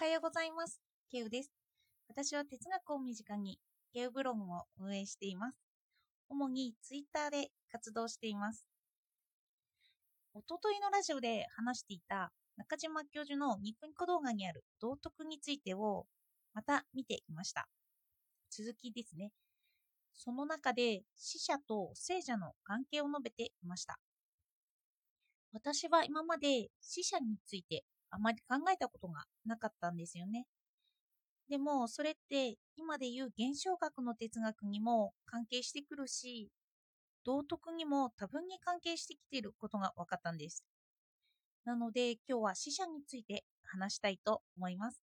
はようございます。ケウです。私は哲学を身近にケウブログを運営しています。主にツイッターで活動しています。おとといのラジオで話していた中島教授のニコニコ動画にある道徳についてをまた見ていました。続きですね。その中で死者と聖者の関係を述べていました。私は今まで死者についてあまり考えたことがなかったんですよね。でもそれって今で言う現象学の哲学にも関係してくるし、道徳にも多分に関係してきていることが分かったんです。なので今日は死者について話したいと思います。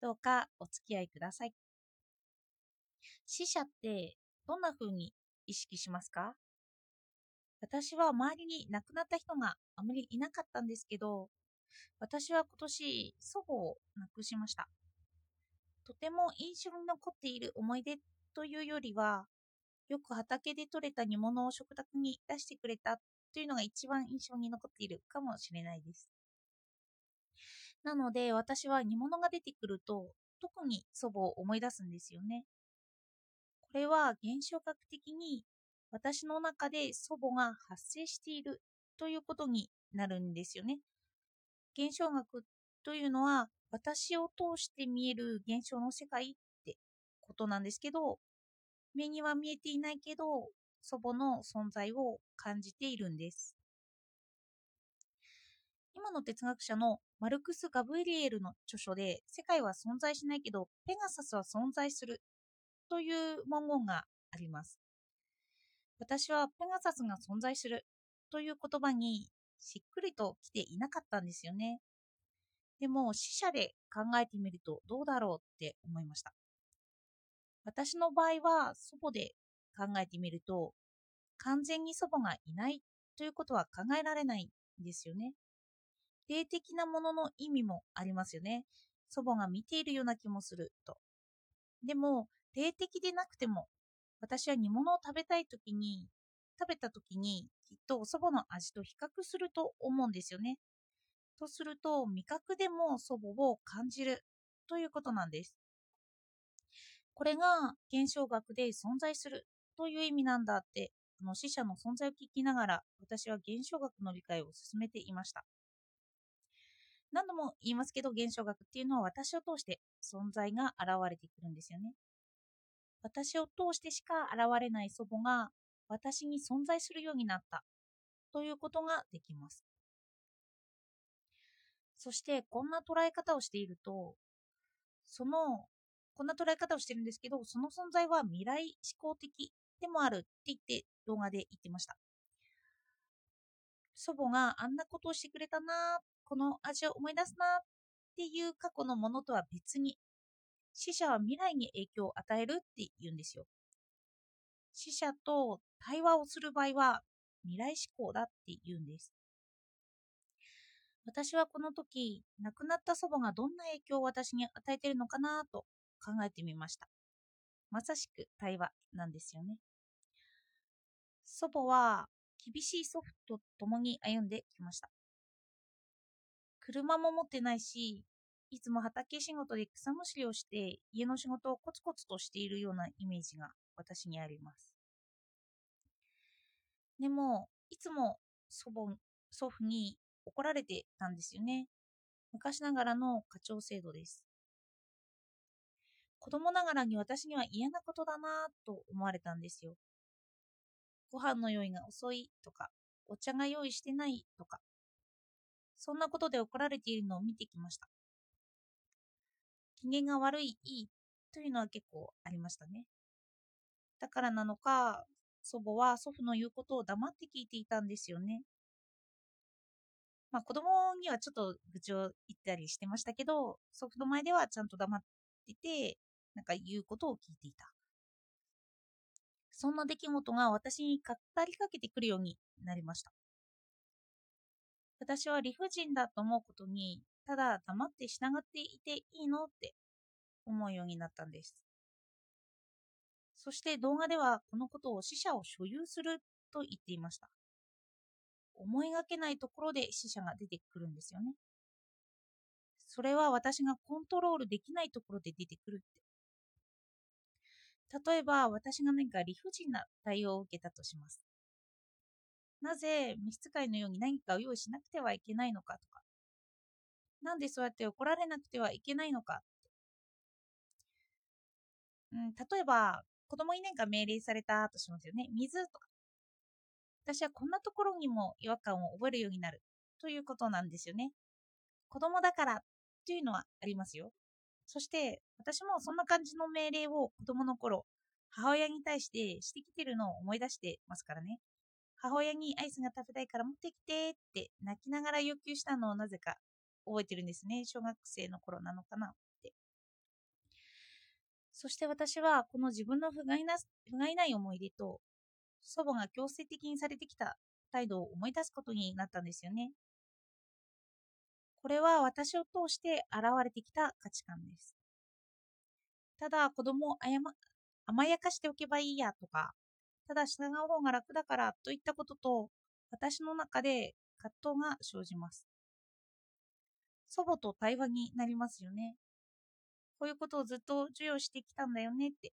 どうかお付き合いください。死者ってどんな風に意識しますか？私は周りに亡くなった人があまりいなかったんですけど、私は今年祖母を亡くしました。とても印象に残っている思い出というよりは、よく畑で採れた煮物を食卓に出してくれたというのが一番印象に残っているかもしれないです。なので私は煮物が出てくると特に祖母を思い出すんですよね。これは現象学的に私の中で祖母が発生しているということになるんですよね。現象学というのは私を通して見える現象の世界ってことなんですけど目には見えていないけど祖母の存在を感じているんです。今の哲学者のマルクス・ガブリエルの著書で世界は存在しないけどペガサスは存在するという文言があります。私はペガサスが存在するという言葉にしっくりと来ていなかったんですよね。でも死者で考えてみるとどうだろうって思いました。私の場合は祖母で考えてみると完全に祖母がいないということは考えられないんですよね。霊的なものの意味もありますよね。祖母が見ているような気もすると。でも霊的でなくても私は煮物を食べたい時に食べた時にきっと祖母の味と比較すると思うんですよね。とすると味覚でも祖母を感じるということなんです。これが現象学で存在するという意味なんだってあの死者の存在を聞きながら私は現象学の理解を進めていました。何度も言いますけど現象学っていうのは私を通して存在が現れてくるんですよね。私を通してしか現れない祖母が私に存在するようになったということができます。そしてこんな捉え方をしていると、その、こんな捉え方をしてるんですけど、その存在は未来思考的でもあるって言って動画で言ってました。祖母があんなことをしてくれたな、この味を思い出すなっていう過去のものとは別に、死者は未来に影響を与えるって言うんですよ。死者と対話をする場合は未来思考だって言うんです。私はこの時、亡くなった祖母がどんな影響を私に与えているのかなと考えてみました。まさしく対話なんですよね。祖母は厳しい祖父と共に歩んできました。車も持ってないし、いつも畑仕事で草むしりをして家の仕事をコツコツとしているようなイメージが私にあります。でも、いつも祖母、祖父に怒られてたんですよね。昔ながらの課長制度です。子供ながらに私には嫌なことだなぁと思われたんですよ。ご飯の用意が遅いとか、お茶が用意してないとか、そんなことで怒られているのを見てきました。機嫌が悪い、いいというのは結構ありましたね。だからなのか、祖母は祖父の言うことを黙って聞いていたんですよね。まあ子供にはちょっと愚痴を言ったりしてましたけど、祖父の前ではちゃんと黙ってて、なんか言うことを聞いていた。そんな出来事が私に語りかけてくるようになりました。私は理不尽だと思うことに、ただ黙って従っていていいのって思うようになったんです。そして動画ではこのことを死者を所有すると言っていました。思いがけないところで死者が出てくるんですよね。それは私がコントロールできないところで出てくるって。例えば、私が何か理不尽な対応を受けたとします。なぜ召使いのように何かを用意しなくてはいけないのかとか、なんでそうやって怒られなくてはいけないのかうん、例えば、子供に何か命令されたとしますよね。水とか。私はこんなところにも違和感を覚えるようになるということなんですよね。子供だからというのはありますよ。そして、私もそんな感じの命令を子供の頃、母親に対してしてきてるのを思い出してますからね。母親にアイスが食べたいから持ってきてって泣きながら要求したのをなぜか覚えてるんですね。小学生の頃なのかな。そして私はこの自分の不甲斐な不甲斐ない思い出と祖母が強制的にされてきた態度を思い出すことになったんですよね。これは私を通して現れてきた価値観です。ただ子供を甘やかしておけばいいやとかただ従う方が楽だからといったことと、私の中で葛藤が生じます。祖母と対話になりますよね。こういうことをずっと授与してきたんだよねって。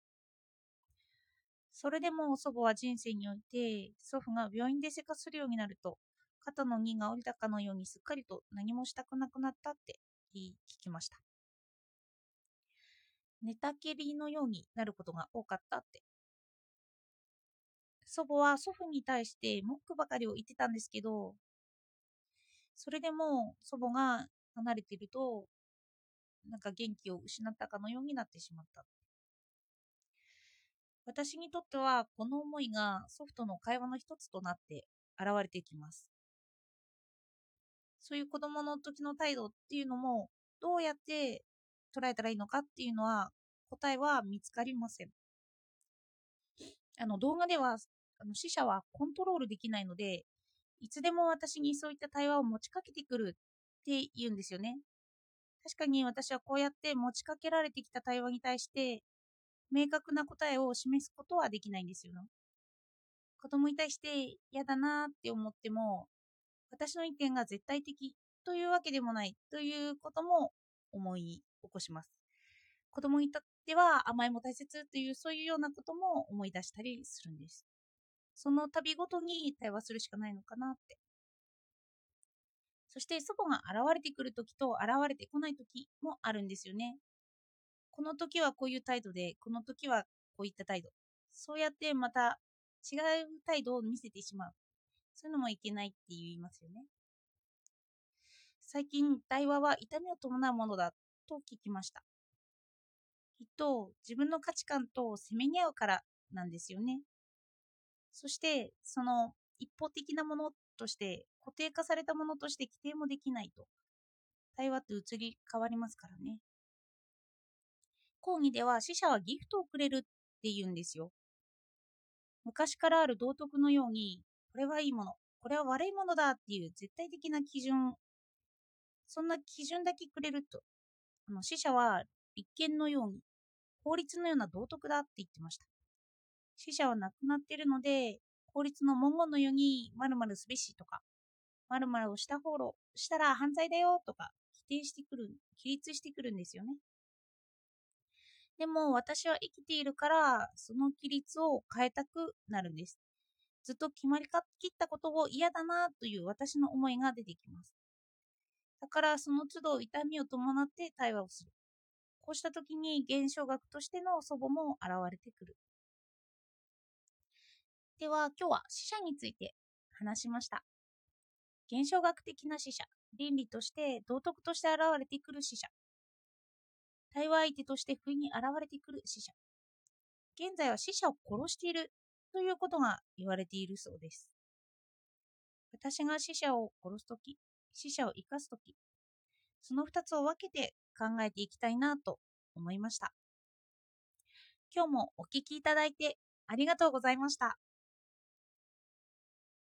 それでも祖母は人生において、祖父が病院で生活するようになると、肩の荷が下りたかのようにすっかりと何もしたくなくなったって聞きました。寝たきりのようになることが多かったって祖母は祖父に対して文句ばかりを言ってたんですけど、それでも祖母が離れていると、なんか元気を失ったかのようになってしまった。私にとってはこの思いが祖父との会話の一つとなって現れてきます。そういう子供の時の態度っていうのもどうやって捉えたらいいのかっていうのは答えは見つかりません。あの動画ではあの死者はコントロールできないので、いつでも私にそういった対話を持ちかけてくるって言うんですよね。確かに私はこうやって持ちかけられてきた対話に対して、明確な答えを示すことはできないんですよ、子供に対して嫌だなって思っても、私の意見が絶対的というわけでもないということも思い起こします。子供にとっては甘えも大切というそういうようなことも思い出したりするんです。その度ごとに対話するしかないのかなって。そして祖母が現れてくるときと現れてこないときもあるんですよね。この時はこういう態度で、この時はこういった態度。そうやってまた違う態度を見せてしまう。そういうのもいけないって言いますよね。最近、対話は痛みを伴うものだと聞きました。きっと自分の価値観とせめぎ合うからなんですよね。そして、その一方的なものとして、固定化されたものとして規定もできないと。対話って移り変わりますからね。講義では死者はギフトをくれるって言うんですよ。昔からある道徳のように、これはいいもの、これは悪いものだっていう絶対的な基準、そんな基準だけくれると、あの死者は立憲のように、法律のような道徳だって言ってました。死者は亡くなっているので、法律の文言のように、〇〇すべしとか、〇〇をした方ろ、したら犯罪だよとか、否定してくる、起立してくるんですよね。でも私は生きているから、その規律を変えたくなるんです。ずっと決まりかきったことを嫌だなという私の思いが出てきます。だからその都度痛みを伴って対話をする。こうした時に現象学としての祖母も現れてくる。では今日は死者について話しました。現象学的な死者、倫理として道徳として現れてくる死者、対話相手として不意に現れてくる死者、現在は死者を殺しているということが言われているそうです。私が死者を殺すとき、死者を生かすとき、その2つを分けて考えていきたいなと思いました。今日もお聴きいただいてありがとうございました。